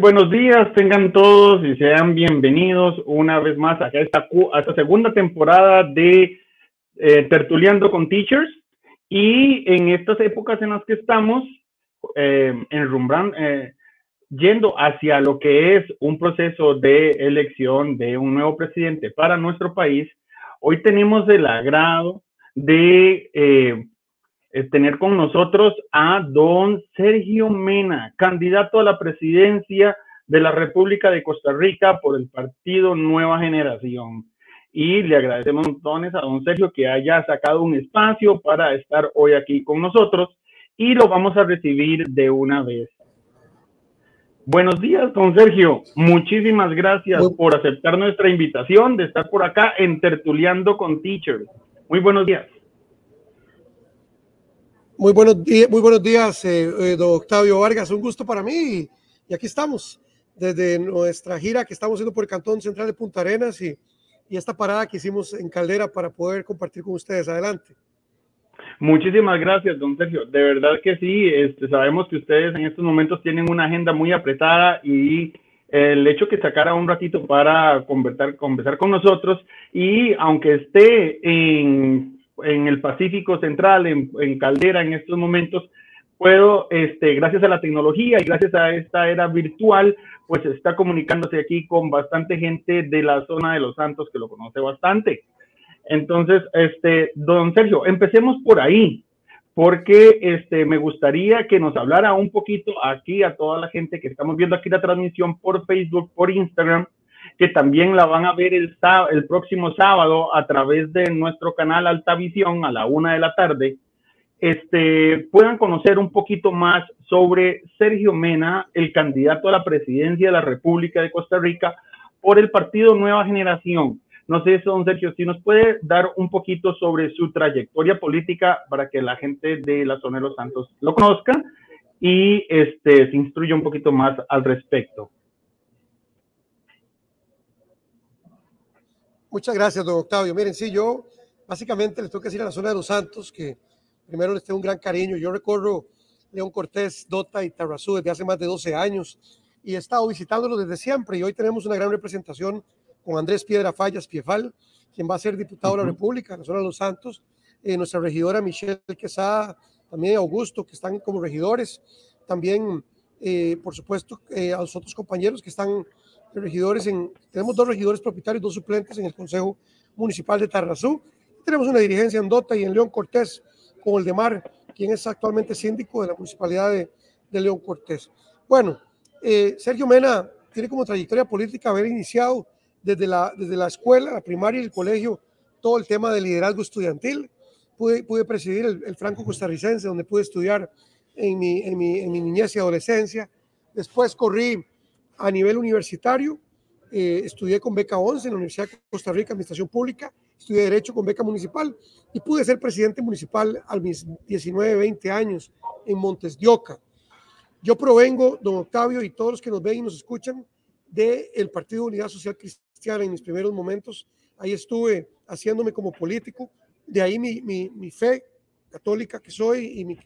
Buenos días, tengan todos y sean bienvenidos una vez más a esta, segunda temporada de eh, con Teachers. Y en estas épocas en las que estamos, eh, en eh, yendo hacia lo que es un proceso de elección de un nuevo presidente para nuestro país, hoy tenemos el agrado de eh, tener con nosotros a don Sergio Mena, candidato a la presidencia de la República de Costa Rica por el partido Nueva Generación. Y le agradecemos montones a don Sergio que haya sacado un espacio para estar hoy aquí con nosotros y lo vamos a recibir de una vez. Buenos días, don Sergio. Muchísimas gracias por aceptar nuestra invitación de estar por acá en Tertuleando con Teachers. Muy buenos días. Muy buenos, días, muy buenos días, eh, eh, don Octavio Vargas. Un gusto para mí. Y, aquí estamos, desde nuestra gira que estamos haciendo por el Cantón Central de Punta Arenas y, y esta parada que hicimos en Caldera para poder compartir con ustedes. Adelante. Muchísimas gracias, don Sergio. De verdad que sí, este, sabemos que ustedes en estos momentos tienen una agenda muy apretada y el hecho que sacara un ratito para conversar, conversar con nosotros y aunque esté en en el Pacífico Central, en, Caldera en estos momentos, puedo, este, gracias a la tecnología y gracias a esta era virtual, pues está comunicándose aquí con bastante gente de la zona de Los Santos que lo conoce bastante. Entonces, este, don Sergio, empecemos por ahí, porque este, me gustaría que nos hablara un poquito aquí a toda la gente que estamos viendo aquí la transmisión por Facebook, por Instagram, que también la van a ver el, próximo sábado a través de nuestro canal Alta Visión a la una de la tarde, este, puedan conocer un poquito más sobre Sergio Mena, el candidato a la presidencia de la República de Costa Rica por el partido Nueva Generación. No sé, don Sergio, si nos puede dar un poquito sobre su trayectoria política para que la gente de la zona de Los Santos lo conozca y este, se instruya un poquito más al respecto. Muchas gracias, don Octavio. Miren, sí, yo básicamente les tengo que decir a la zona de Los Santos que primero les tengo un gran cariño. Yo recorro León Cortés, Dota y Tarrazú desde hace más de 12 años y he estado visitándolo desde siempre y hoy tenemos una gran representación con Andrés Piedra Fallas Piefal, quien va a ser diputado de la República, en la zona de Los Santos, eh, nuestra regidora Michelle Quesada, también Augusto, que están como regidores, también, eh, por supuesto, eh, a los otros compañeros que están regidores, en, tenemos dos regidores propietarios, dos suplentes en el Consejo Municipal de Tarrazú. Tenemos una dirigencia en Dota y en León Cortés con el de Mar, quien es actualmente síndico de la Municipalidad de, León Cortés. Bueno, eh, Sergio Mena tiene como trayectoria política haber iniciado desde la, desde la escuela, la primaria y el colegio todo el tema de liderazgo estudiantil. Pude, pude presidir el, el, Franco Costarricense, donde pude estudiar en mi, en mi, en mi niñez y adolescencia. Después corrí a nivel universitario, eh, estudié con beca 11 en la Universidad de Costa Rica, Administración Pública, estudié Derecho con beca municipal y pude ser presidente municipal a mis 19, 20 años en Montes de Oca. Yo provengo, don Octavio, y todos los que nos ven y nos escuchan, del Partido de Unidad Social Cristiana en mis primeros momentos. Ahí estuve haciéndome como político, de ahí mi, mi, mi fe católica que soy y mi,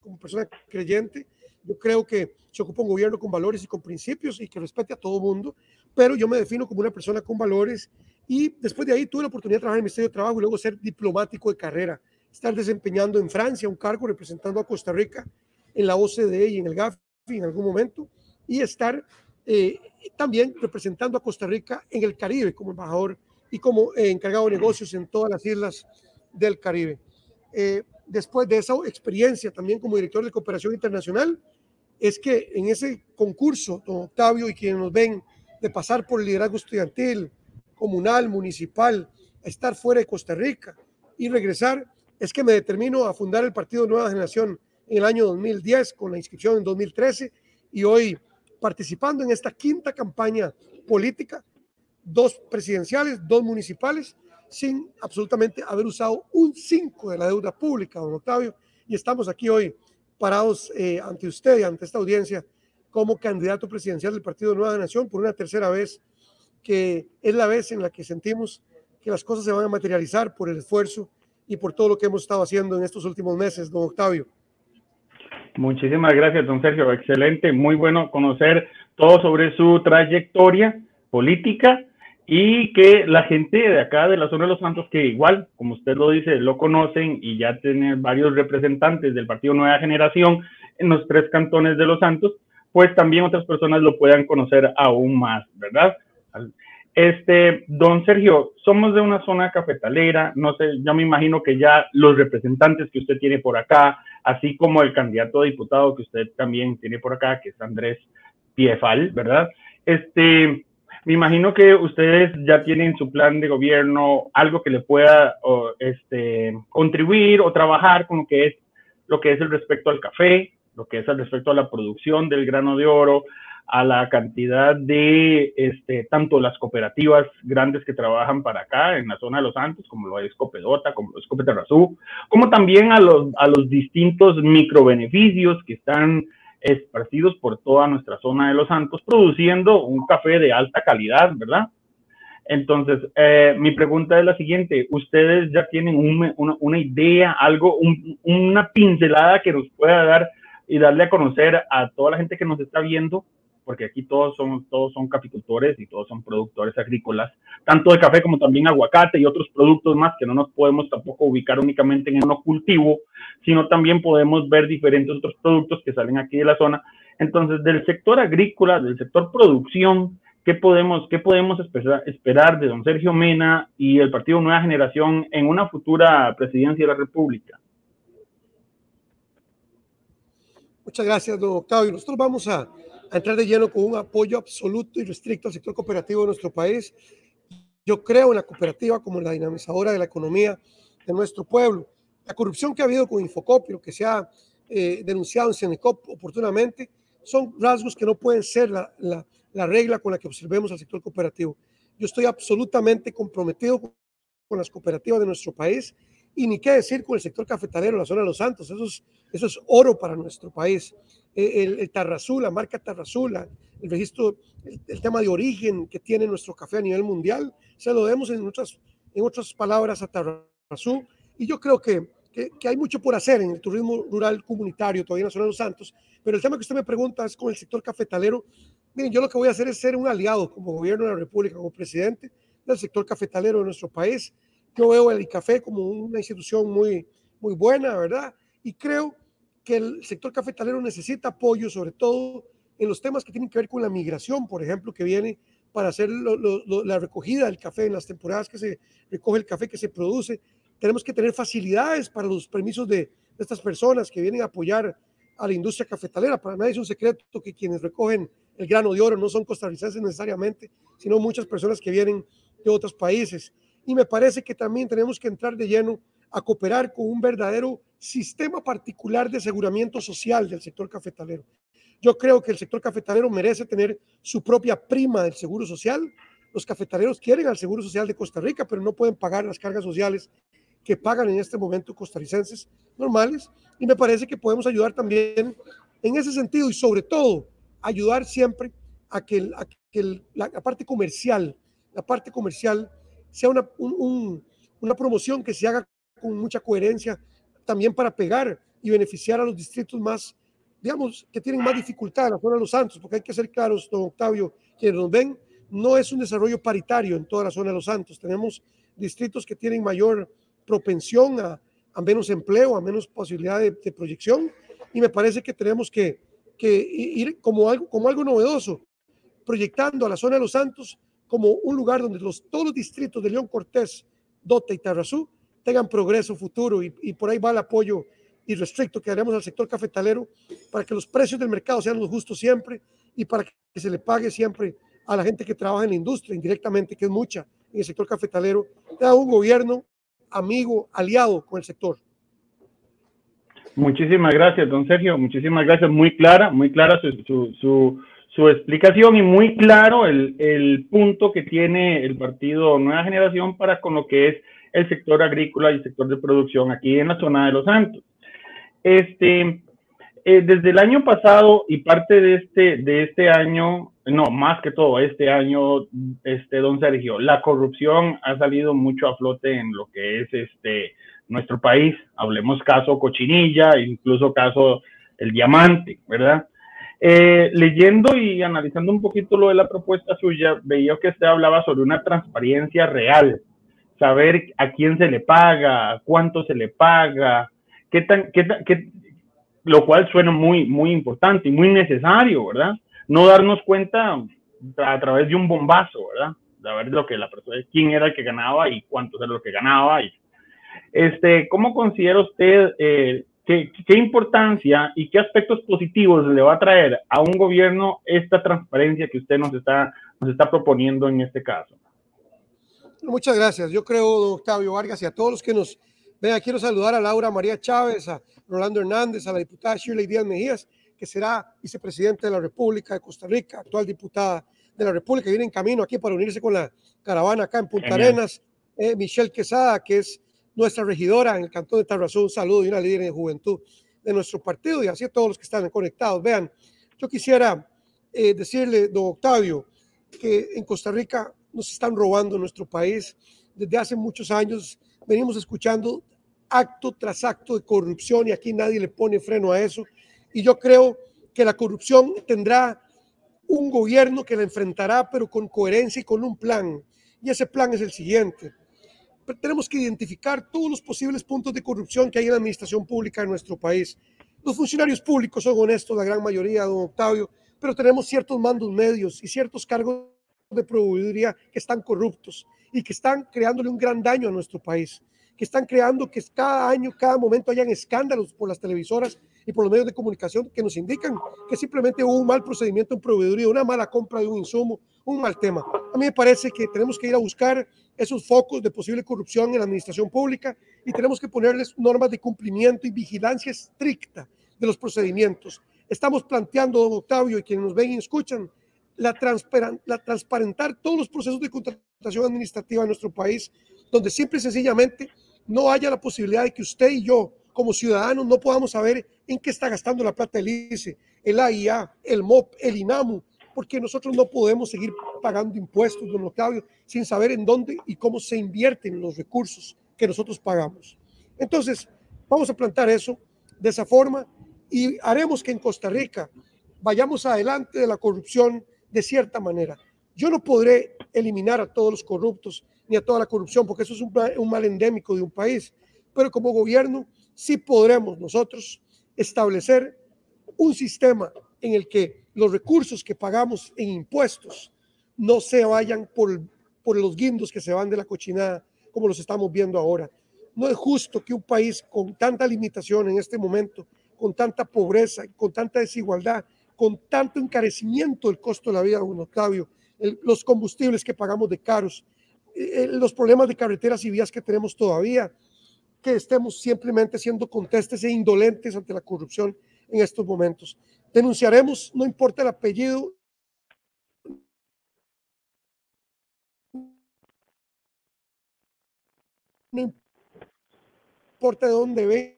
como persona creyente yo creo que se ocupa un gobierno con valores y con principios y que respete a todo mundo, pero yo me defino como una persona con valores y después de ahí tuve la oportunidad de trabajar en el Ministerio de Trabajo y luego ser diplomático de carrera, estar desempeñando en Francia un cargo representando a Costa Rica en la OCDE y en el GAFI en algún momento y estar eh, también representando a Costa Rica en el Caribe como embajador y como eh, encargado de negocios en todas las islas del Caribe. Eh, después de esa experiencia también como director de cooperación internacional, es que en ese concurso, don Octavio y quienes nos ven, de pasar por liderazgo estudiantil, comunal, municipal, a estar fuera de Costa Rica y regresar, es que me determino a fundar el Partido Nueva Generación en el año 2010 con la inscripción en 2013 y hoy participando en esta quinta campaña política, dos presidenciales, dos municipales, sin absolutamente haber usado un 5 de la deuda pública, don Octavio, y estamos aquí hoy parados eh, ante usted y ante esta audiencia como candidato presidencial del Partido Nueva Nación por una tercera vez, que es la vez en la que sentimos que las cosas se van a materializar por el esfuerzo y por todo lo que hemos estado haciendo en estos últimos meses, don Octavio. Muchísimas gracias, don Sergio. Excelente, muy bueno conocer todo sobre su trayectoria política y que la gente de acá de la zona de Los Santos, que igual, como usted lo dice, lo conocen y ya tiene varios representantes del Partido Nueva Generación en los tres cantones de Los Santos, pues también otras personas lo puedan conocer aún más, ¿verdad? Este, don Sergio, somos de una zona cafetalera, no sé, yo me imagino que ya los representantes que usted tiene por acá, así como el candidato a diputado que usted también tiene por acá, que es Andrés Piefal, ¿verdad? Este, me imagino que ustedes ya tienen su plan de gobierno, algo que le pueda este, contribuir o trabajar con lo que es lo que es el respecto al café, lo que es el respecto a la producción del grano de oro, a la cantidad de este, tanto las cooperativas grandes que trabajan para acá en la zona de Los Santos, como lo es Copedota, como lo es Copeterrazú, como también a los, a los distintos microbeneficios que están esparcidos por toda nuestra zona de Los Santos, produciendo un café de alta calidad, ¿verdad? Entonces, eh, mi pregunta es la siguiente, ¿ustedes ya tienen una, idea, algo, una pincelada que nos pueda dar y darle a conocer a toda la gente que nos está viendo porque aquí todos son, todos son caficultores y todos son productores agrícolas, tanto de café como también aguacate y otros productos más que no nos podemos tampoco ubicar únicamente en uno cultivo, sino también podemos ver diferentes otros productos que salen aquí de la zona. Entonces, del sector agrícola, del sector producción, ¿qué podemos, qué podemos esperar de don Sergio Mena y el Partido Nueva Generación en una futura presidencia de la República? Muchas gracias, don Octavio. Nosotros vamos a, a entrar de lleno con un apoyo absoluto y restricto al sector cooperativo de nuestro país. Yo creo en la cooperativa como la dinamizadora de la economía de nuestro pueblo. La corrupción que ha habido con Infocopio, que se ha eh, denunciado en Senecop oportunamente, son rasgos que no pueden ser la, la, la, regla con la que observemos al sector cooperativo. Yo estoy absolutamente comprometido con las cooperativas de nuestro país y ni qué decir con el sector cafetalero, la zona de los Santos. Eso es, eso es oro para nuestro país. Eh, el, el la marca Tarrazú, el registro, el, tema de origen que tiene nuestro café a nivel mundial, se lo demos en otras, en otras palabras a Tarrazú. Y yo creo que, que, que, hay mucho por hacer en el turismo rural comunitario todavía en la zona de los Santos. Pero el tema que usted me pregunta es con el sector cafetalero. Miren, yo lo que voy a hacer es ser un aliado como gobierno de la República, como presidente del sector cafetalero de nuestro país yo veo el café como una institución muy, muy buena, ¿verdad? Y creo que el sector cafetalero necesita apoyo, sobre todo en los temas que tienen que ver con la migración, por ejemplo, que viene para hacer la recogida del café en las temporadas que se recoge el café que se produce. Tenemos que tener facilidades para los permisos de, de estas personas que vienen a apoyar a la industria cafetalera. Para nadie es un secreto que quienes recogen el grano de oro no son costarricenses necesariamente, sino muchas personas que vienen de otros países y me parece que también tenemos que entrar de lleno a cooperar con un verdadero sistema particular de aseguramiento social del sector cafetalero. Yo creo que el sector cafetalero merece tener su propia prima del seguro social. Los cafetaleros quieren al seguro social de Costa Rica, pero no pueden pagar las cargas sociales que pagan en este momento costarricenses normales. Y me parece que podemos ayudar también en ese sentido y sobre todo ayudar siempre a que, la parte comercial, la parte comercial sea una, una promoción que se haga con mucha coherencia también para pegar y beneficiar a los distritos más, digamos, que tienen más dificultad en la zona de Los Santos, porque hay que ser claros, don Octavio, quienes nos ven, no es un desarrollo paritario en toda la zona de Los Santos. Tenemos distritos que tienen mayor propensión a, a menos empleo, a menos posibilidad de, de, proyección, y me parece que tenemos que, que ir como algo, como algo novedoso, proyectando a la zona de Los Santos como un lugar donde los, todos los distritos de León Cortés, Dota y Tarrazú tengan progreso futuro y, y por ahí va el apoyo irrestricto que haremos al sector cafetalero para que los precios del mercado sean los justos siempre y para que se le pague siempre a la gente que trabaja en la industria indirectamente, que es mucha en el sector cafetalero, da un gobierno amigo, aliado con el sector. Muchísimas gracias, don Sergio. Muchísimas gracias. Muy clara, muy clara su, su, su su explicación y muy claro el, el, punto que tiene el partido Nueva Generación para con lo que es el sector agrícola y el sector de producción aquí en la zona de Los Santos. Este, eh, desde el año pasado y parte de este, de este año, no, más que todo este año, este, don Sergio, la corrupción ha salido mucho a flote en lo que es este, nuestro país. Hablemos caso Cochinilla, incluso caso El Diamante, ¿verdad? Eh, leyendo y analizando un poquito lo de la propuesta suya, veía que usted hablaba sobre una transparencia real, saber a quién se le paga, cuánto se le paga, qué tan, qué, qué, lo cual suena muy, muy importante y muy necesario, ¿verdad? No darnos cuenta a través de un bombazo, ¿verdad? Ver lo que la persona, quién era el que ganaba y cuánto era lo que ganaba. Y, este, ¿Cómo considera usted eh, qué, qué importancia y qué aspectos positivos le va a traer a un gobierno esta transparencia que usted nos está, nos está proponiendo en este caso? Muchas gracias. Yo creo, don Octavio Vargas, y a todos los que nos vean, quiero saludar a Laura María Chávez, a Rolando Hernández, a la diputada Shirley Díaz Mejías, que será vicepresidente de la República de Costa Rica, actual diputada de la República, viene en camino aquí para unirse con la caravana acá en Punta Arenas. Eh, Michelle Quesada, que es nuestra regidora en el cantón de Tarrazú, un saludo y una líder de juventud de nuestro partido y así a todos los que están conectados. Vean, yo quisiera eh, decirle, don Octavio, que en Costa Rica nos están robando nuestro país. Desde hace muchos años venimos escuchando acto tras acto de corrupción y aquí nadie le pone freno a eso. Y yo creo que la corrupción tendrá un gobierno que la enfrentará, pero con coherencia y con un plan. Y ese plan es el siguiente tenemos que identificar todos los posibles puntos de corrupción que hay en la administración pública en nuestro país. Los funcionarios públicos son honestos, la gran mayoría, don Octavio, pero tenemos ciertos mandos medios y ciertos cargos de proveeduría que están corruptos y que están creándole un gran daño a nuestro país, que están creando que cada año, cada momento hayan escándalos por las televisoras y por los medios de comunicación que nos indican que simplemente hubo un mal procedimiento en proveeduría, una mala compra de un insumo, un mal tema. A mí me parece que tenemos que ir a buscar esos focos de posible corrupción en la administración pública y tenemos que ponerles normas de cumplimiento y vigilancia estricta de los procedimientos. Estamos planteando, don Octavio, y quienes nos ven y escuchan, la, la transparentar todos los procesos de contratación administrativa en nuestro país, donde simple y sencillamente no haya la posibilidad de que usted y yo, como ciudadanos, no podamos saber en qué está gastando la plata el ICE, el AIA, el MOP, el INAMU, porque nosotros no podemos seguir pagando impuestos, don Octavio, sin saber en dónde y cómo se invierten los recursos que nosotros pagamos. Entonces, vamos a plantar eso de esa forma y haremos que en Costa Rica vayamos adelante de la corrupción de cierta manera. Yo no podré eliminar a todos los corruptos ni a toda la corrupción, porque eso es un, un mal endémico de un país, pero como gobierno sí podremos nosotros establecer un sistema en el que los recursos que pagamos en impuestos no se vayan por, por los guindos que se van de la cochinada, como los estamos viendo ahora. No es justo que un país con tanta limitación en este momento, con tanta pobreza, con tanta desigualdad, con tanto encarecimiento del costo de la vida, don Octavio, los combustibles que pagamos de caros, eh, eh, los problemas de carreteras y vías que tenemos todavía, que estemos simplemente siendo contestes e indolentes ante la corrupción en estos momentos. Denunciaremos, no importa el apellido, no importa de dónde ve.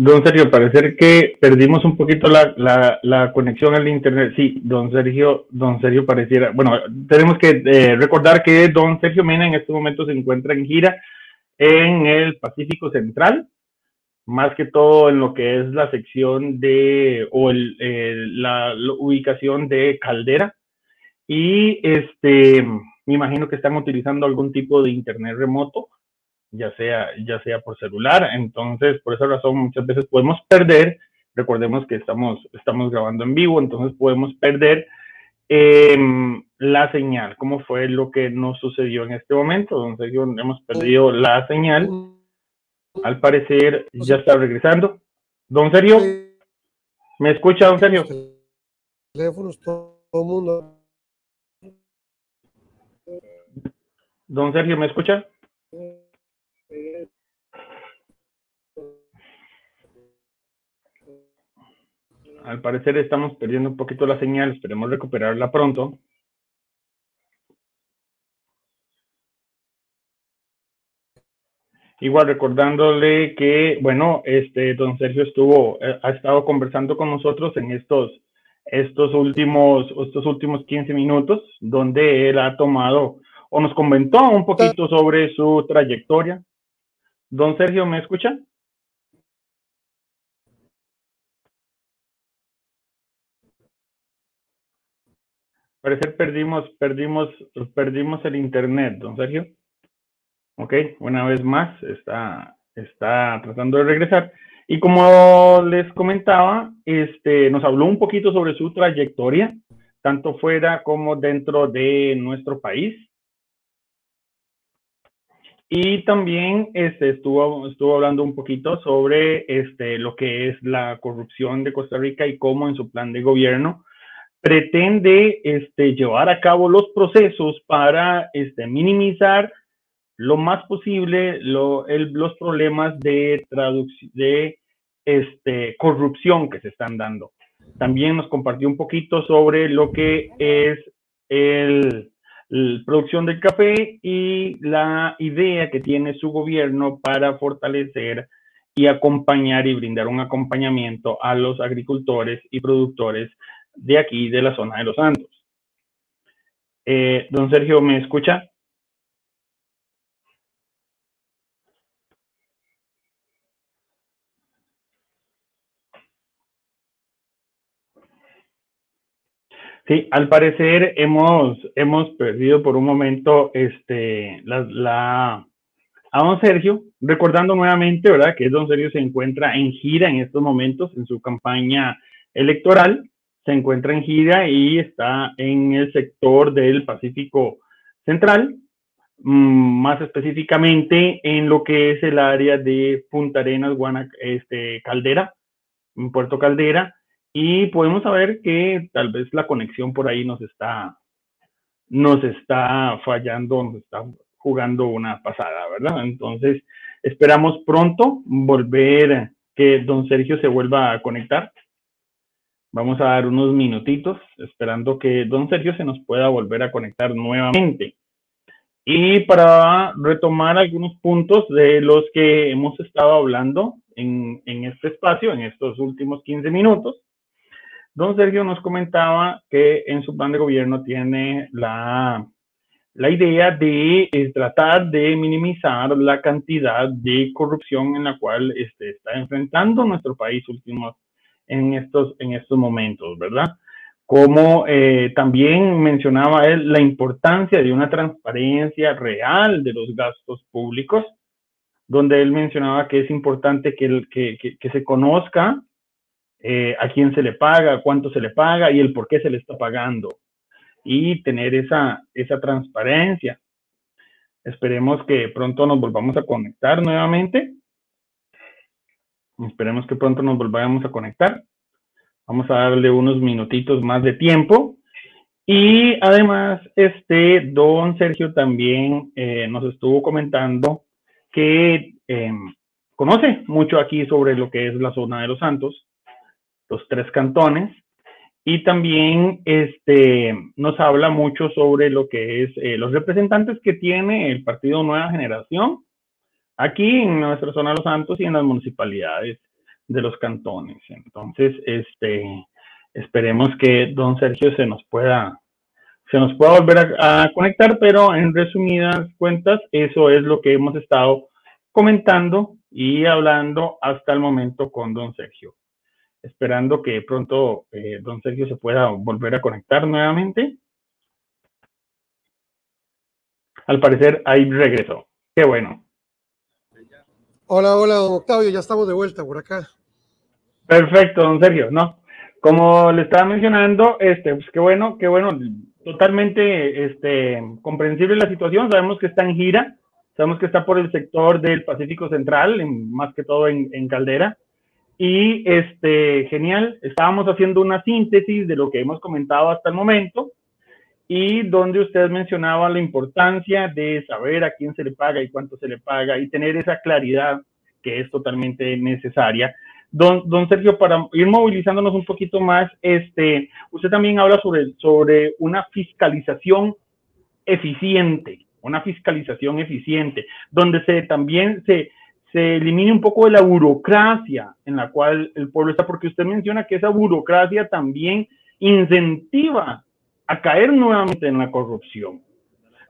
Don Sergio, parece que perdimos un poquito la, la, la, conexión al internet. Sí, don Sergio, don Sergio pareciera. Bueno, tenemos que eh, recordar que don Sergio Mena en este momento se encuentra en gira en el Pacífico Central, más que todo en lo que es la sección de o el, la, la, ubicación de Caldera. Y este, me imagino que están utilizando algún tipo de internet remoto ya sea, ya sea por celular. Entonces, por esa razón, muchas veces podemos perder. Recordemos que estamos, estamos grabando en vivo, entonces podemos perder em, la señal, como fue lo que nos sucedió en este momento. Entonces, hemos perdido la señal. Al parecer, ya está regresando. Don Sergio, ¿me escucha, don Sergio? Teléfonos, todo el mundo. Don Sergio, ¿me escucha? Al parecer estamos perdiendo un poquito la señal, esperemos recuperarla pronto. Igual recordándole que, bueno, este, don Sergio estuvo, eh, ha estado conversando con nosotros en estos, estos últimos, estos últimos 15 minutos, donde él ha tomado o nos comentó un poquito sobre su trayectoria. Don Sergio, ¿me escucha? Parece perdimos, perdimos, perdimos el internet, don Sergio. Ok, una vez más está, está tratando de regresar. Y como les comentaba, este, nos habló un poquito sobre su trayectoria, tanto fuera como dentro de nuestro país. Y también este, estuvo, estuvo hablando un poquito sobre este, lo que es la corrupción de Costa Rica y cómo en su plan de gobierno pretende este, llevar a cabo los procesos para este, minimizar lo más posible lo, los problemas de, de este, corrupción que se están dando. También nos compartió un poquito sobre lo que es el, producción del café y la idea que tiene su gobierno para fortalecer y acompañar y brindar un acompañamiento a los agricultores y productores de aquí, de la zona de Los Santos. Eh, don Sergio, ¿me escucha? Sí, al parecer hemos, hemos perdido por un momento este, la, la, a don Sergio, recordando nuevamente, ¿verdad? Que don Sergio se encuentra en gira en estos momentos en su campaña electoral, se encuentra en gira y está en el sector del Pacífico Central, mm, más específicamente en lo que es el área de Punta Arenas, Guanac este, Caldera, Puerto Caldera, y podemos saber que tal vez la conexión por ahí nos está, nos está fallando, nos está jugando una pasada, ¿verdad? Entonces, esperamos pronto volver, que don Sergio se vuelva a conectar. Vamos a dar unos minutitos esperando que don Sergio se nos pueda volver a conectar nuevamente. Y para retomar algunos puntos de los que hemos estado hablando en, en este espacio, en estos últimos 15 minutos, Don Sergio nos comentaba que en su plan de gobierno tiene la, la idea de eh, tratar de minimizar la cantidad de corrupción en la cual este, está enfrentando nuestro país últimos en estos, en estos momentos, ¿verdad? Como eh, también mencionaba él la importancia de una transparencia real de los gastos públicos, donde él mencionaba que es importante que, que, que se conozca eh, a quién se le paga, cuánto se le paga y el por qué se le está pagando. Y tener esa, esa transparencia. Esperemos que pronto nos volvamos a conectar nuevamente. Esperemos que pronto nos volvamos a conectar. Vamos a darle unos minutitos más de tiempo. Y además, este don Sergio también eh, nos estuvo comentando que em, conoce mucho aquí sobre lo que es la zona de los Santos los tres cantones, y también este, nos habla mucho sobre lo que es eh, los representantes que tiene el Partido Nueva Generación aquí en nuestra zona de Los Santos y en las municipalidades de los cantones. Entonces, este, esperemos que don Sergio se nos pueda, se nos pueda volver a, a conectar, pero en resumidas cuentas, eso es lo que hemos estado comentando y hablando hasta el momento con don Sergio esperando que pronto eh, don Sergio se pueda volver a conectar nuevamente. Al parecer ahí regresó. Qué bueno. Hola, hola, don Octavio, ya estamos de vuelta por acá. Perfecto, don Sergio, no. Como le estaba mencionando, este, pues qué bueno, qué bueno, totalmente este, comprensible la situación. Sabemos que está en gira, sabemos que está por el sector del Pacífico Central, más que todo en, en Caldera y este, genial, estábamos haciendo una síntesis de lo que hemos comentado hasta el momento y donde usted mencionaba la importancia de saber a quién se le paga y cuánto se le paga y tener esa claridad que es totalmente necesaria. Don, don Sergio, para ir movilizándonos un poquito más, este, usted también habla sobre, sobre una fiscalización eficiente. una fiscalización eficiente, donde se también se, se elimine un poco de la burocracia en la cual el pueblo está, porque usted menciona que esa burocracia también incentiva a caer nuevamente en la corrupción.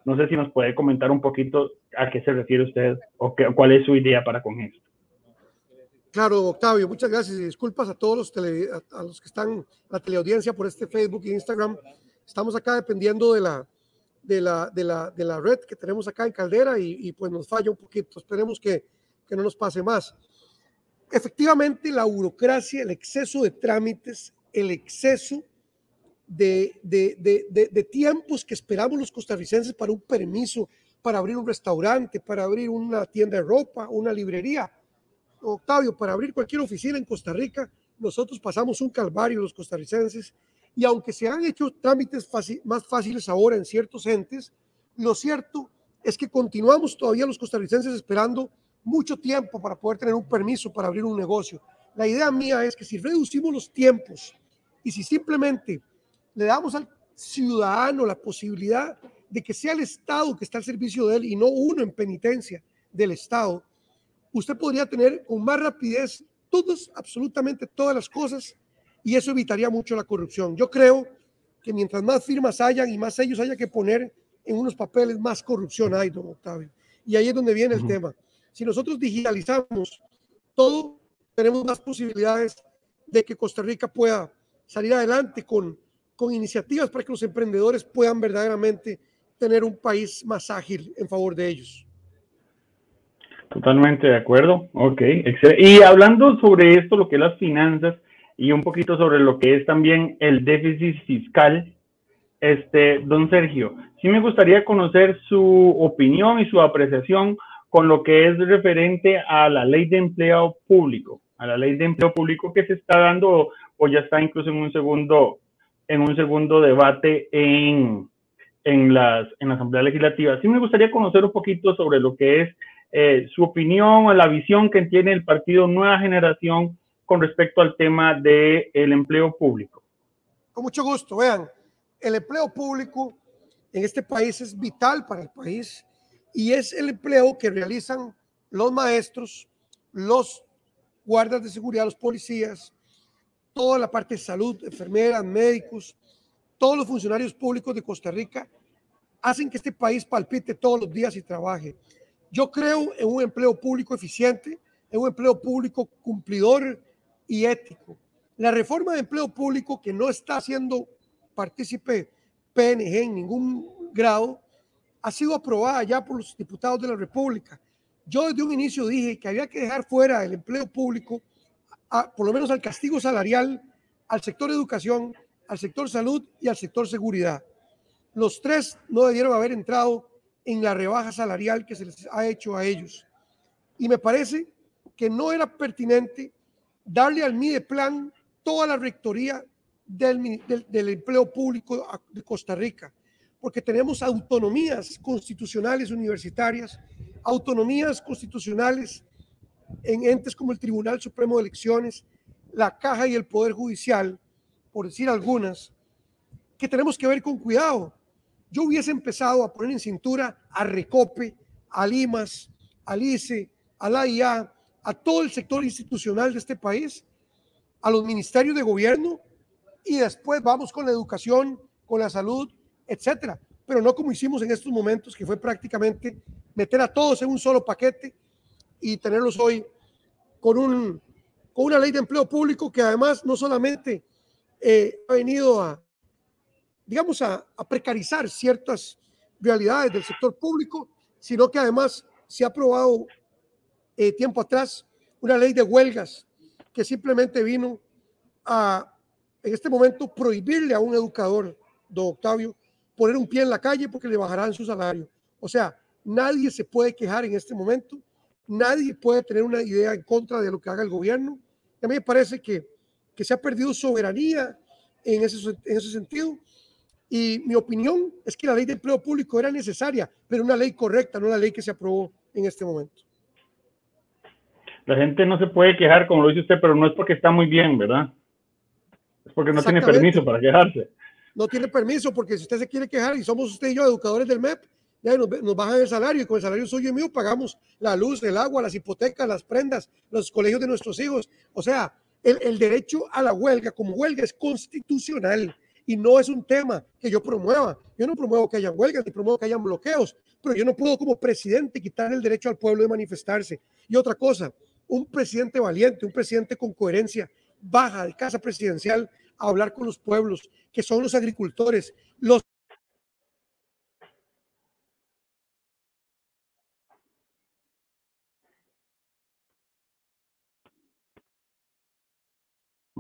No sé si nos puede comentar un poquito a qué se refiere usted o qué, cuál es su idea para con esto. Claro, Octavio, muchas gracias y disculpas a todos los, a, los que están, la teleaudiencia por este Facebook e Instagram. Estamos acá dependiendo de la, de la, de la, de la red que tenemos acá en Caldera y, y pues nos falla un poquito. Esperemos que, que no nos pase más. Efectivamente, la burocracia, el exceso de trámites, el exceso de, de, tiempos que esperamos los costarricenses para un permiso, para abrir un restaurante, para abrir una tienda de ropa, una librería. Octavio, para abrir cualquier oficina en Costa Rica, nosotros pasamos un calvario los costarricenses y aunque se han hecho trámites más fáciles ahora en ciertos entes, lo cierto es que continuamos todavía los costarricenses esperando mucho tiempo para poder tener un permiso para abrir un negocio. La idea mía es que si reducimos los tiempos y si simplemente le damos al ciudadano la posibilidad de que sea el Estado que está al servicio de él y no uno en penitencia del Estado, usted podría tener con más rapidez todas, absolutamente todas las cosas y eso evitaría mucho la corrupción. Yo creo que mientras más firmas hayan y más ellos haya que poner en unos papeles, más corrupción hay, don Octavio. Y ahí es donde viene el tema. Si nosotros digitalizamos todo, tenemos más posibilidades de que Costa Rica pueda salir adelante con con iniciativas para que los emprendedores puedan verdaderamente tener un país más ágil en favor de ellos. Totalmente de acuerdo. Ok, excelente. Y hablando sobre esto, lo que es las finanzas y un poquito sobre lo que es también el déficit fiscal, este, don Sergio, sí me gustaría conocer su opinión y su apreciación con lo que es referente a la ley de empleo público, a la ley de empleo público que se está dando o ya está incluso en un segundo en un segundo debate en, en, las, en la Asamblea Legislativa. Sí me gustaría conocer un poquito sobre lo que es eh, su opinión o la visión que tiene el partido Nueva Generación con respecto al tema del el empleo público. Con mucho gusto. Vean, el empleo público en este país es vital para el país y es el empleo que realizan los maestros, los guardas de seguridad, los policías, toda la parte de salud, enfermeras, médicos, todos los funcionarios públicos de Costa Rica hacen que este país palpite todos los días y trabaje. Yo creo en un empleo público eficiente, en un empleo público cumplidor y ético. La reforma de empleo público que no está haciendo partícipe PNG en ningún grado ha sido aprobada ya por los diputados de la República. Yo desde un inicio dije que había que dejar fuera el empleo público por lo menos al castigo salarial, al sector educación, al sector salud y al sector seguridad. Los tres no debieron haber entrado en la rebaja salarial que se les ha hecho a ellos. Y me parece que no era pertinente darle al Mideplan toda la rectoría del, del empleo público de Costa Rica, porque tenemos autonomías constitucionales universitarias, autonomías constitucionales en entes como el Tribunal Supremo de Elecciones, la Caja y el Poder Judicial, por decir algunas, que tenemos que ver con cuidado. Yo hubiese empezado a poner en cintura a Recope, a Limas, al ICE, a la IA, a todo el sector institucional de este país, a los ministerios de gobierno y después vamos con la educación, con la salud, etcétera. Pero no como hicimos en estos momentos, que fue prácticamente meter a todos en un solo paquete y tenerlos hoy con, un, con una ley de empleo público que además no solamente eh, ha venido a, digamos, a, precarizar ciertas realidades del sector público, sino que además se ha aprobado eh, tiempo atrás una ley de huelgas que simplemente vino a, en este momento, prohibirle a un educador, don Octavio, poner un pie en la calle porque le bajarán su salario. O sea, nadie se puede quejar en este momento Nadie puede tener una idea en contra de lo que haga el gobierno. a mí me parece que, que se ha perdido soberanía en ese, en ese sentido. Y mi opinión es que la ley de empleo público era necesaria, pero una ley correcta, no la ley que se aprobó en este momento. La gente no se puede quejar, como lo dice usted, pero no es porque está muy bien, ¿verdad? Es porque no tiene permiso para quejarse. No tiene permiso, porque si usted se quiere quejar y somos usted y yo educadores del MEP, ya nos, nos, bajan el salario y con el salario suyo y mío pagamos la luz, el agua, las hipotecas, las prendas, los colegios de nuestros hijos. O sea, el, el derecho a la huelga como huelga es constitucional y no es un tema que yo promueva. Yo no promuevo que haya huelgas ni promuevo que haya bloqueos, pero yo no puedo como presidente quitar el derecho al pueblo de manifestarse. Y otra cosa, un presidente valiente, un presidente con coherencia, baja de casa presidencial a hablar con los pueblos, que son los agricultores, los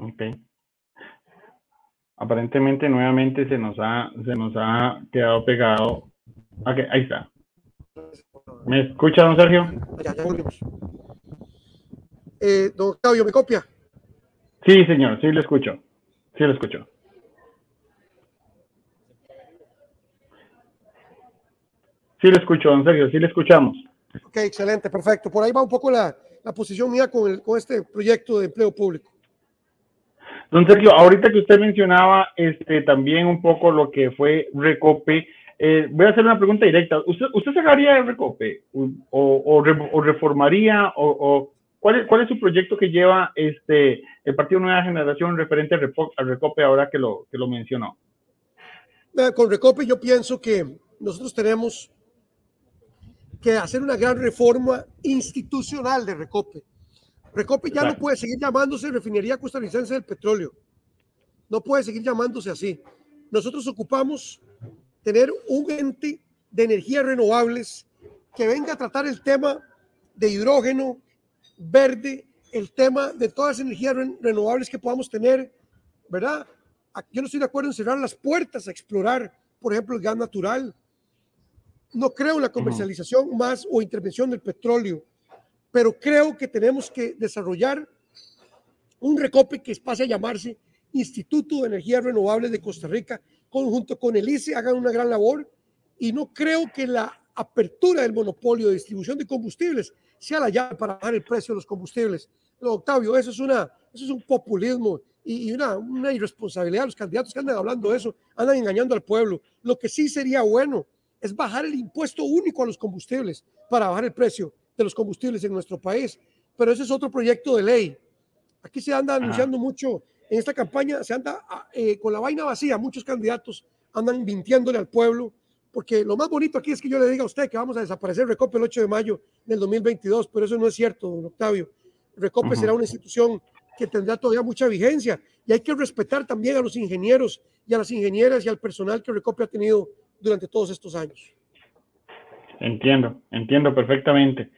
Ok. Aparentemente nuevamente se nos ha, se nos ha quedado pegado. Ok, ahí está. ¿Me escucha, don Sergio? Ya, ya volvimos. Eh, don Octavio, ¿me copia? Sí, señor, sí le escucho. Sí le escucho. Sí le escucho, don Sergio, sí le escuchamos. Ok, excelente, perfecto. Por ahí va un poco la, la posición mía con, el, con este proyecto de empleo público. Don Sergio, ahorita que usted mencionaba este, también un poco lo que fue Recope, eh, voy a hacer una pregunta directa. ¿Usted, usted sacaría el Recope o, o, o reformaría o ¿cuál, es, cuál, es, su proyecto que lleva este, el Partido Nueva Generación referente al, Recope ahora que lo, que lo mencionó? Con Recope yo pienso que nosotros tenemos que hacer una gran reforma institucional de Recope. Recope ya no puede seguir llamándose Refinería Costarricense del Petróleo. No puede seguir llamándose así. Nosotros ocupamos tener un ente de energías renovables que venga a tratar el tema de hidrógeno verde, el tema de todas las energías renovables que podamos tener, ¿verdad? Yo no estoy de acuerdo en cerrar las puertas a explorar, por ejemplo, el gas natural. No creo en la comercialización más o intervención del petróleo pero creo que tenemos que desarrollar un recope que pase a llamarse Instituto de Energías Renovables de Costa Rica, conjunto con el ICE, hagan una gran labor y no creo que la apertura del monopolio de distribución de combustibles sea la llave para bajar el precio de los combustibles. Octavio, eso es, una, eso es un populismo y, una, una irresponsabilidad. Los candidatos que andan hablando de eso andan engañando al pueblo. Lo que sí sería bueno es bajar el impuesto único a los combustibles para bajar el precio de los combustibles en nuestro país. Pero ese es otro proyecto de ley. Aquí se anda anunciando mucho, en esta campaña se anda eh, con la vaina vacía, muchos candidatos andan mintiéndole al pueblo, porque lo más bonito aquí es que yo le diga a usted que vamos a desaparecer Recope el 8 de mayo del 2022, pero eso no es cierto, don Octavio. Recope uh -huh. será una institución que tendrá todavía mucha vigencia y hay que respetar también a los ingenieros y a las ingenieras y al personal que Recope ha tenido durante todos estos años. Entiendo, entiendo perfectamente.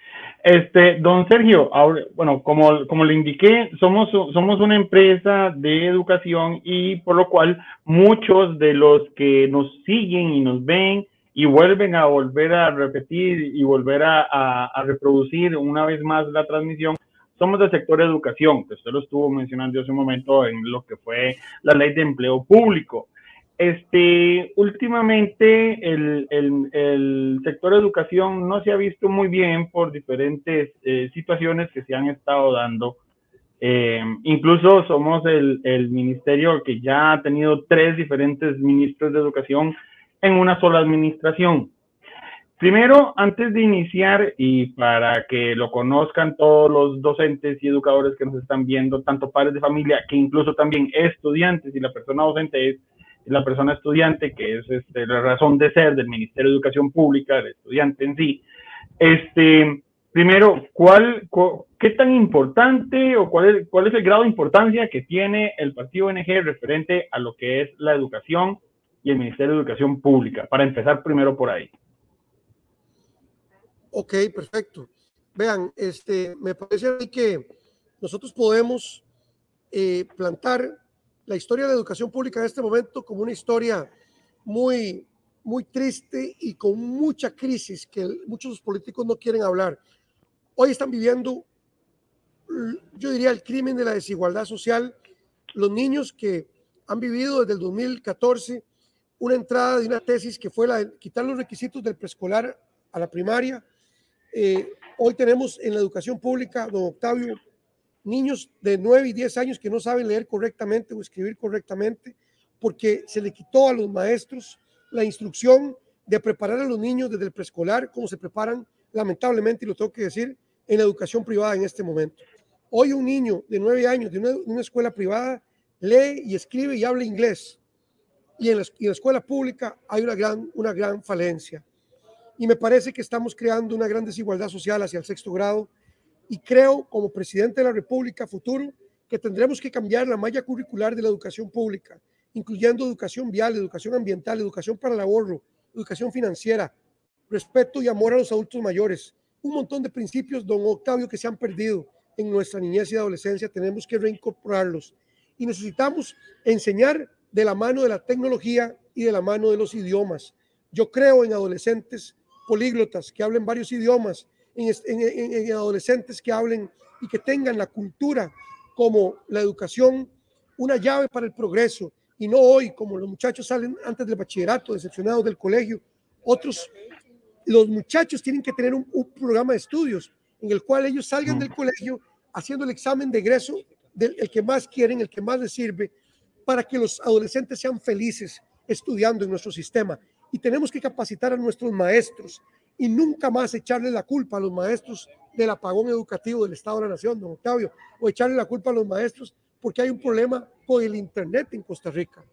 Este, don Sergio, ahora, bueno, como, como le indiqué, somos, somos una empresa de educación y por lo cual muchos de los que nos siguen y nos ven y vuelven a volver a repetir y volver a, a, a reproducir una vez más la transmisión, somos del sector educación, que usted lo estuvo mencionando hace un momento en lo que fue la ley de empleo público. Este, últimamente el, el, el, sector educación no se ha visto muy bien por diferentes eh, situaciones que se han estado dando. Eh, incluso somos el, el, ministerio que ya ha tenido tres diferentes ministros de educación en una sola administración. Primero, antes de iniciar y para que lo conozcan todos los docentes y educadores que nos están viendo, tanto padres de familia que incluso también estudiantes y la persona docente es la persona estudiante, que es este, la razón de ser del Ministerio de Educación Pública, del estudiante en sí. Este, primero, ¿cuál, cu ¿qué tan importante o cuál es, cuál es el grado de importancia que tiene el partido ONG referente a lo que es la educación y el Ministerio de Educación Pública? Para empezar primero por ahí. Ok, perfecto. Vean, este, me parece a mí que nosotros podemos eh, plantar la historia de la educación pública en este momento como una historia muy, muy triste y con mucha crisis que muchos políticos no quieren hablar. Hoy están viviendo, yo diría, el crimen de la desigualdad social. Los niños que han vivido desde el 2014 una entrada de una tesis que fue la de quitar los requisitos del preescolar a la primaria. Eh, hoy tenemos en la educación pública, don Octavio, niños de 9 y 10 años que no saben leer correctamente o escribir correctamente porque se le quitó a los maestros la instrucción de preparar a los niños desde el preescolar como se preparan, lamentablemente, y lo tengo que decir, en la educación privada en este momento. Hoy un niño de nueve años de una, escuela privada lee y escribe y habla inglés. Y en, la, en la escuela pública hay una gran, una gran falencia. Y me parece que estamos creando una gran desigualdad social hacia el sexto grado. Y creo, como presidente de la República futuro, que tendremos que cambiar la malla curricular de la educación pública, incluyendo educación vial, educación ambiental, educación para el ahorro, educación financiera, respeto y amor a los adultos mayores. Un montón de principios, don Octavio, que se han perdido en nuestra niñez y adolescencia, tenemos que reincorporarlos. Y necesitamos enseñar de la mano de la tecnología y de la mano de los idiomas. Yo creo en adolescentes políglotas que hablen varios idiomas, en, en, adolescentes que hablen y que tengan la cultura como la educación una llave para el progreso y no hoy como los muchachos salen antes del bachillerato decepcionados del colegio. Otros, los muchachos tienen que tener un, un programa de estudios en el cual ellos salgan del colegio haciendo el examen de egreso del el que más quieren, el que más les sirve, para que los adolescentes sean felices estudiando en nuestro sistema. Y tenemos que capacitar a nuestros maestros y nunca más echarle la culpa a los maestros del apagón educativo del Estado de la Nación, don Octavio, o echarle la culpa a los maestros porque hay un problema con el Internet en Costa Rica.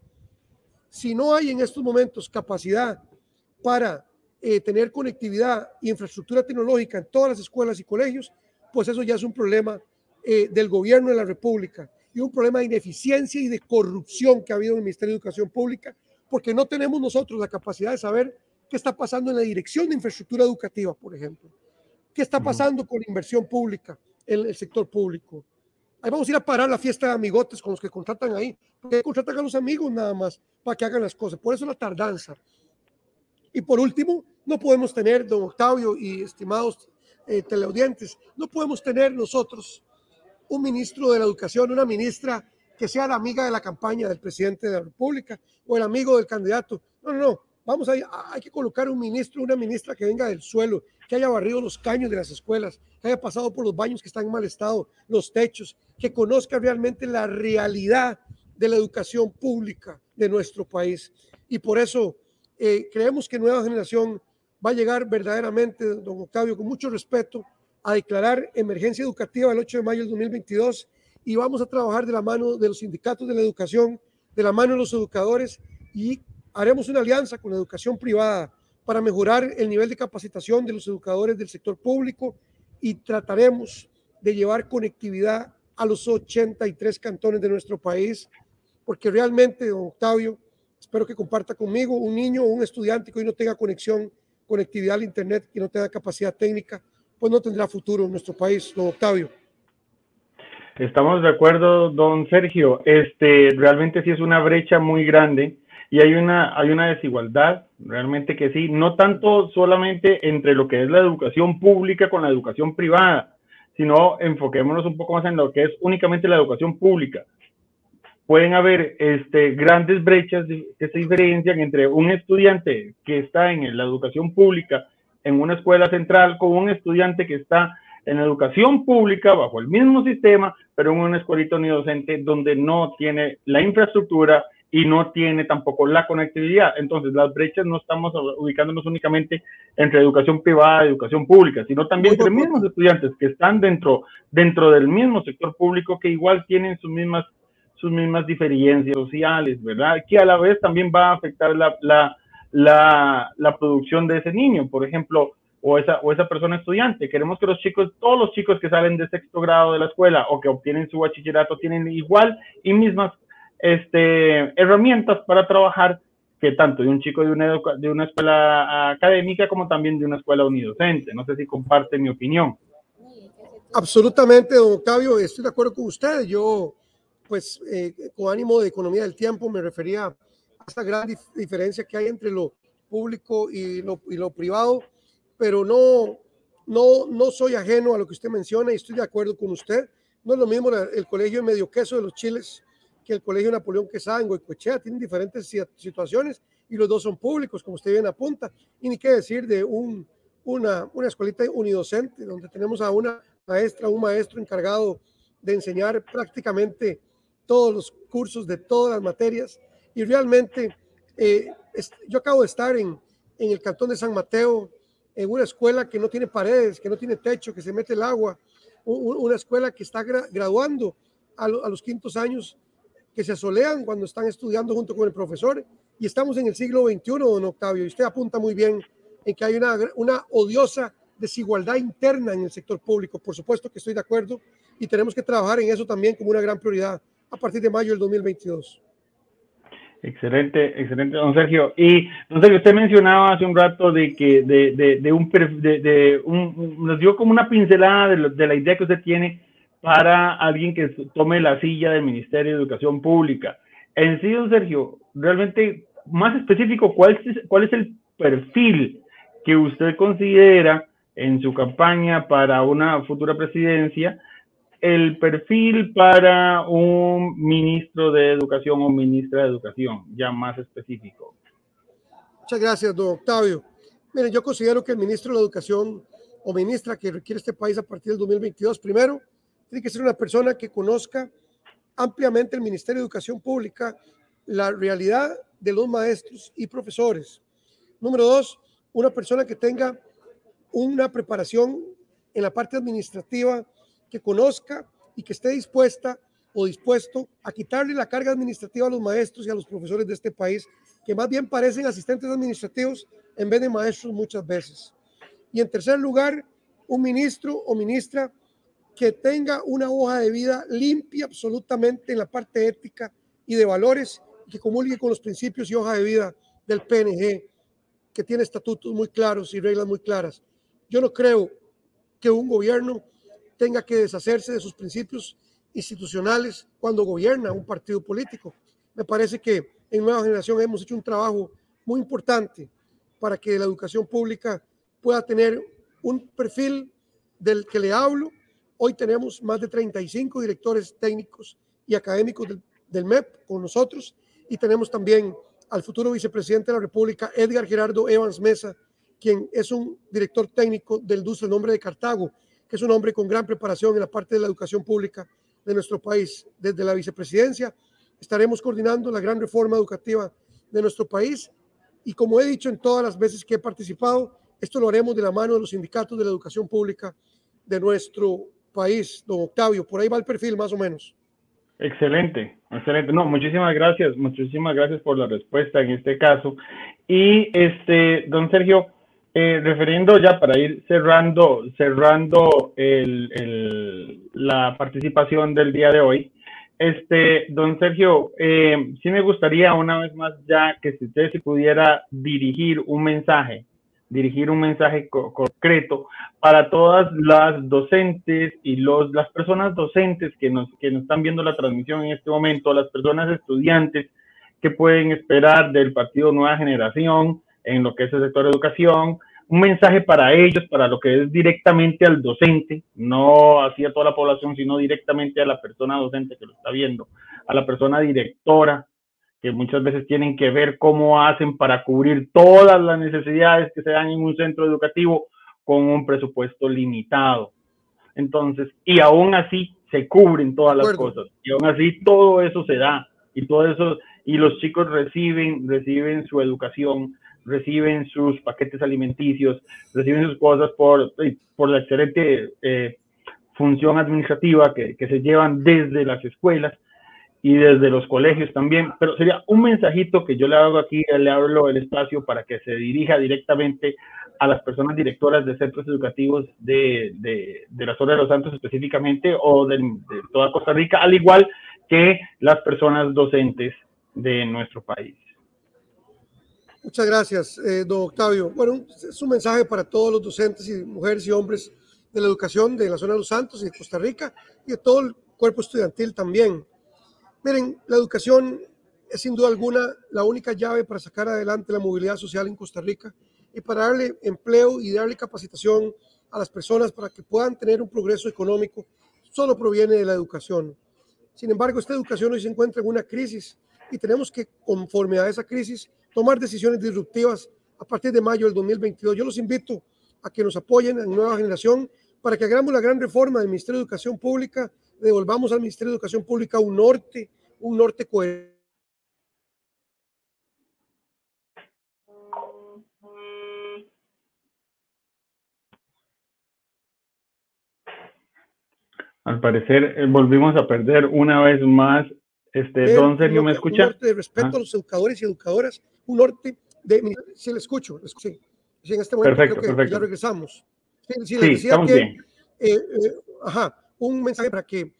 Si no hay en estos momentos capacidad para eh, tener conectividad y infraestructura tecnológica en todas las escuelas y colegios, pues eso ya es un problema eh, del gobierno de la República y un problema de ineficiencia y de corrupción que ha habido en el Ministerio de Educación Pública, porque no tenemos nosotros la capacidad de saber qué está pasando en la dirección de infraestructura educativa, por ejemplo. ¿Qué está pasando con la inversión pública en el sector público? Ahí vamos a ir a parar la fiesta de amigotes con los que contratan ahí, porque contratan a los amigos nada más para que hagan las cosas. Por eso la tardanza. Y por último, no podemos tener, don Octavio y estimados eh, teleaudientes, no podemos tener nosotros un ministro de la educación, una ministra que sea la amiga de la campaña del presidente de la República o el amigo del candidato. No, no, no. Vamos a, hay que colocar un ministro, una ministra que venga del suelo, que haya barrido los caños de las escuelas, que haya pasado por los baños que están en mal estado, los techos, que conozca realmente la realidad de la educación pública de nuestro país. Y por eso eh, creemos que Nueva Generación va a llegar verdaderamente, don Octavio, con mucho respeto, a declarar emergencia educativa el 8 de mayo del 2022 y vamos a trabajar de la mano de los sindicatos de la educación, de la mano de los educadores y haremos una alianza con la educación privada para mejorar el nivel de capacitación de los educadores del sector público y trataremos de llevar conectividad a los 83 cantones de nuestro país, porque realmente, don Octavio, espero que comparta conmigo, un niño o un estudiante que hoy no tenga conexión conectividad al Internet, que no tenga capacidad técnica, pues no tendrá futuro en nuestro país, don Octavio. Estamos de acuerdo, don Sergio. Este, realmente sí es una brecha muy grande y hay una, hay una desigualdad, realmente que sí, no tanto solamente entre lo que es la educación pública con la educación privada, sino enfoquémonos un poco más en lo que es únicamente la educación pública pueden haber este, grandes brechas que se diferencian entre un estudiante que está en la educación pública en una escuela central con un estudiante que está en educación pública bajo el mismo sistema, pero en una escuelita unidocente donde no tiene la infraestructura y no tiene tampoco la conectividad. Entonces, las brechas no estamos ubicándonos únicamente entre educación privada y educación pública, sino también entre mismos estudiantes que están dentro, dentro del mismo sector público que igual tienen sus mismas sus mismas diferencias sociales, ¿verdad? Que a la vez también va a afectar la, la, la, la producción de ese niño, por ejemplo, o esa, o esa persona estudiante. Queremos que los chicos, todos los chicos que salen de sexto grado de la escuela o que obtienen su bachillerato tienen igual y mismas este, herramientas para trabajar que tanto de un chico de una, de una escuela académica como también de una escuela unidocente. No sé si comparte mi opinión. Absolutamente, don Octavio, estoy de acuerdo con usted. Yo pues eh, con ánimo de economía del tiempo me refería a esta gran diferencia que hay entre lo público y lo, y lo privado, pero no, no, no soy ajeno a lo que usted menciona y estoy de acuerdo con usted. No es lo mismo el colegio de Medio Queso de los Chiles que el colegio Napoleón Quesada en Goicoechea, tienen diferentes situaciones y los dos son públicos, como usted bien apunta, y ni qué decir de un, una, una escuelita unidocente, donde tenemos a una maestra, un maestro encargado de enseñar prácticamente todos los cursos de todas las materias y realmente eh, yo acabo de estar en, en el cantón de San Mateo, en una escuela que no tiene paredes, que no tiene techo, que se mete el agua, una escuela que está graduando a, los quintos años, que se asolean cuando están estudiando junto con el profesor. Y estamos en el siglo XXI, don Octavio, y usted apunta muy bien en que hay una, una odiosa desigualdad interna en el sector público. Por supuesto que estoy de acuerdo y tenemos que trabajar en eso también como una gran prioridad a partir de mayo del 2022. Excelente, excelente, don Sergio. Y don Sergio, usted mencionaba hace un rato de que de, de, de un, de, un, nos dio como una pincelada de, de, la idea que usted tiene para alguien que tome la silla del Ministerio de Educación Pública. En sí, don Sergio, realmente más específico, ¿cuál es, cuál es el perfil que usted considera en su campaña para una futura presidencia el perfil para un ministro de educación o ministra de educación, ya más específico. Muchas gracias, don Octavio. Miren, yo considero que el ministro de educación o ministra que requiere este país a partir del 2022, primero, tiene que ser una persona que conozca ampliamente el Ministerio de Educación Pública, la realidad de los maestros y profesores. Número dos, una persona que tenga una preparación en la parte administrativa que conozca y que esté dispuesta o dispuesto a quitarle la carga administrativa a los maestros y a los profesores de este país, que más bien parecen asistentes administrativos en vez de maestros muchas veces. Y en tercer lugar, un ministro o ministra que tenga una hoja de vida limpia absolutamente en la parte ética y de valores, que comulgue con los principios y hoja de vida del PNG, que tiene estatutos muy claros y reglas muy claras. Yo no creo que un gobierno tenga que deshacerse de sus principios institucionales cuando gobierna un partido político. Me parece que en Nueva Generación hemos hecho un trabajo muy importante para que la educación pública pueda tener un perfil del que le hablo. Hoy tenemos más de 35 directores técnicos y académicos del, MEP con nosotros y tenemos también al futuro vicepresidente de la República, Edgar Gerardo Evans Mesa, quien es un director técnico del Dulce Nombre de Cartago, que es un hombre con gran preparación en la parte de la educación pública de nuestro país. Desde la vicepresidencia estaremos coordinando la gran reforma educativa de nuestro país y como he dicho en todas las veces que he participado, esto lo haremos de la mano de los sindicatos de la educación pública de nuestro país. Don Octavio, por ahí va el perfil más o menos. Excelente, excelente. No, muchísimas gracias, muchísimas gracias por la respuesta en este caso. Y este, don Sergio, eh, referiendo ya para ir cerrando, cerrando el, la participación del día de hoy, este, don Sergio, eh, sí me gustaría una vez más ya que si usted se pudiera dirigir un mensaje, dirigir un mensaje concreto para todas las docentes y los, las personas docentes que nos, que nos están viendo la transmisión en este momento, las personas estudiantes que pueden esperar del Partido Nueva Generación en lo que es el sector educación, un mensaje para ellos, para lo que es directamente al docente, no hacia toda la población, sino directamente a la persona docente que lo está viendo, a la persona directora, que muchas veces tienen que ver cómo hacen para cubrir todas las necesidades que se dan en un centro educativo con un presupuesto limitado. Entonces, y aún así se cubren todas las cosas, y aún así todo eso se da, y todo eso, y los chicos reciben, reciben su educación reciben sus paquetes alimenticios, reciben sus cosas por, por la excelente eh, función administrativa que, que, se llevan desde las escuelas y desde los colegios también. Pero sería un mensajito que yo le hago aquí, le hablo el espacio para que se dirija directamente a las personas directoras de centros educativos de, de, de la zona de los Santos específicamente o de, de toda Costa Rica, al igual que las personas docentes de nuestro país. Muchas gracias, eh, don Octavio. Bueno, es un mensaje para todos los docentes y mujeres y hombres de la educación de la zona de los Santos y de Costa Rica y de todo el cuerpo estudiantil también. Miren, la educación es sin duda alguna la única llave para sacar adelante la movilidad social en Costa Rica y para darle empleo y darle capacitación a las personas para que puedan tener un progreso económico. Solo proviene de la educación. Sin embargo, esta educación hoy se encuentra en una crisis y tenemos que, conforme a esa crisis, tomar decisiones disruptivas a partir de mayo del 2022. Yo los invito a que nos apoyen en Nueva Generación para que hagamos la gran reforma del Ministerio de Educación Pública, devolvamos al Ministerio de Educación Pública un norte, un norte coherente. Al parecer eh, volvimos a perder una vez más. Este, don Sergio, ¿me escucha? Un de respeto ah. a los educadores y educadoras un norte de... Sí, le escucho, Sí, en este momento perfecto, creo que ya regresamos. Sí, sí, decía que, bien. Eh, eh, ajá, un mensaje para que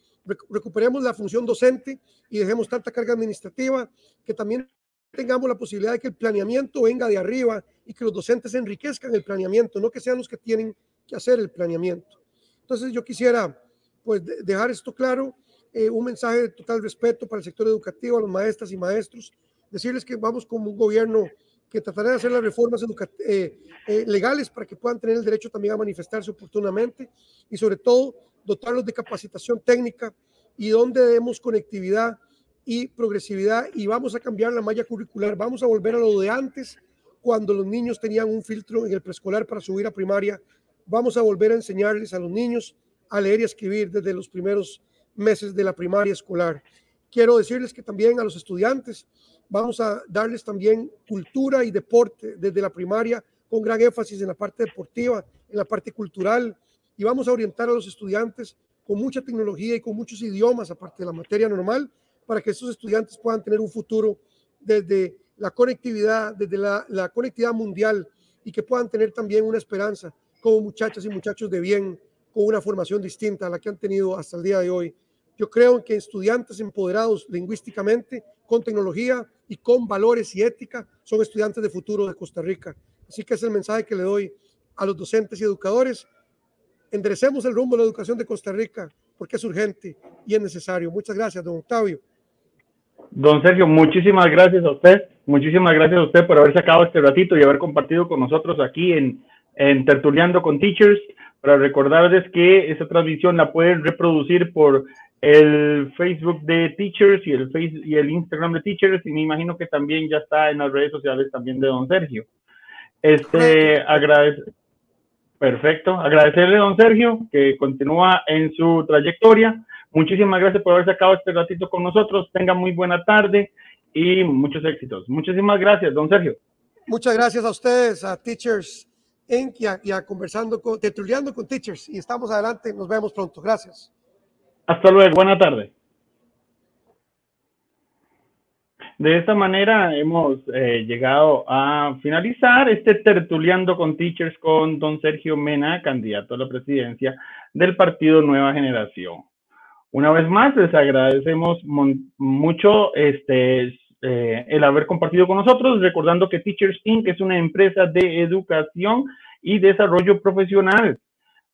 recuperemos la función docente y dejemos tanta carga administrativa, que también tengamos la posibilidad de que el planeamiento venga de arriba y que los docentes enriquezcan el planeamiento, no que sean los que tienen que hacer el planeamiento. Entonces yo quisiera pues dejar esto claro, eh, un mensaje de total respeto para el sector educativo, a los maestras y maestros, decirles que vamos como un gobierno que tratará de hacer las reformas eh, eh, legales para que puedan tener el derecho también a manifestarse oportunamente y sobre todo dotarlos de capacitación técnica y donde demos conectividad y progresividad y vamos a cambiar la malla curricular, vamos a volver a lo de antes cuando los niños tenían un filtro en el preescolar para subir a primaria, vamos a volver a enseñarles a los niños a leer y escribir desde los primeros meses de la primaria escolar. Quiero decirles que también a los estudiantes vamos a darles también cultura y deporte desde la primaria, con gran énfasis en la parte deportiva, en la parte cultural, y vamos a orientar a los estudiantes con mucha tecnología y con muchos idiomas, aparte de la materia normal, para que estos estudiantes puedan tener un futuro desde la conectividad, desde la, la conectividad mundial y que puedan tener también una esperanza como muchachas y muchachos de bien, con una formación distinta a la que han tenido hasta el día de hoy. Yo creo que estudiantes empoderados lingüísticamente, con tecnología y con valores y ética, son estudiantes de futuro de Costa Rica. Así que es el mensaje que le doy a los docentes y educadores. Enderecemos el rumbo de la educación de Costa Rica porque es urgente y es necesario. Muchas gracias, don Octavio. Don Sergio, muchísimas gracias a usted. Muchísimas gracias a usted por haber sacado este ratito y haber compartido con nosotros aquí en, en Tertuliando con Teachers. Para recordarles que esta transmisión la pueden reproducir por el Facebook de Teachers y el, face, y el Instagram de Teachers y me imagino que también ya está en las redes sociales también de don Sergio. Este, agradece, perfecto, agradecerle a don Sergio que continúa en su trayectoria. Muchísimas gracias por haber sacado este ratito con nosotros. Tenga muy buena tarde y muchos éxitos. Muchísimas gracias, don Sergio. Muchas gracias a ustedes, a Teachers Inc. y a, conversando con, tetruleando con Teachers. Y estamos adelante. Nos vemos pronto. Gracias. Hasta luego, buena tarde. De esta manera hemos eh, llegado a finalizar este tertuliando con teachers con don Sergio Mena, candidato a la presidencia del partido Nueva Generación. Una vez más, les agradecemos mucho este, eh, el haber compartido con nosotros, recordando que Teachers Inc. es una empresa de educación y desarrollo profesional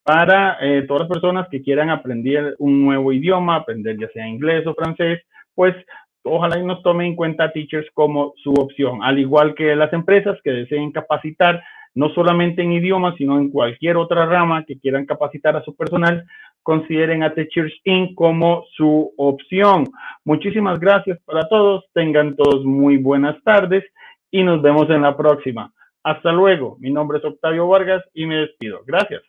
para eh, todas las personas que quieran aprender un nuevo idioma, aprender ya sea inglés o francés, pues ojalá y nos tomen en cuenta Teachers como su opción, al igual que las empresas que deseen capacitar no solamente en idiomas, sino en cualquier otra rama que quieran capacitar a su personal, consideren a Teachers Inc. como su opción. Muchísimas gracias para todos, tengan todos muy buenas tardes y nos vemos en la próxima. Hasta luego, mi nombre es Octavio Vargas y me despido. Gracias.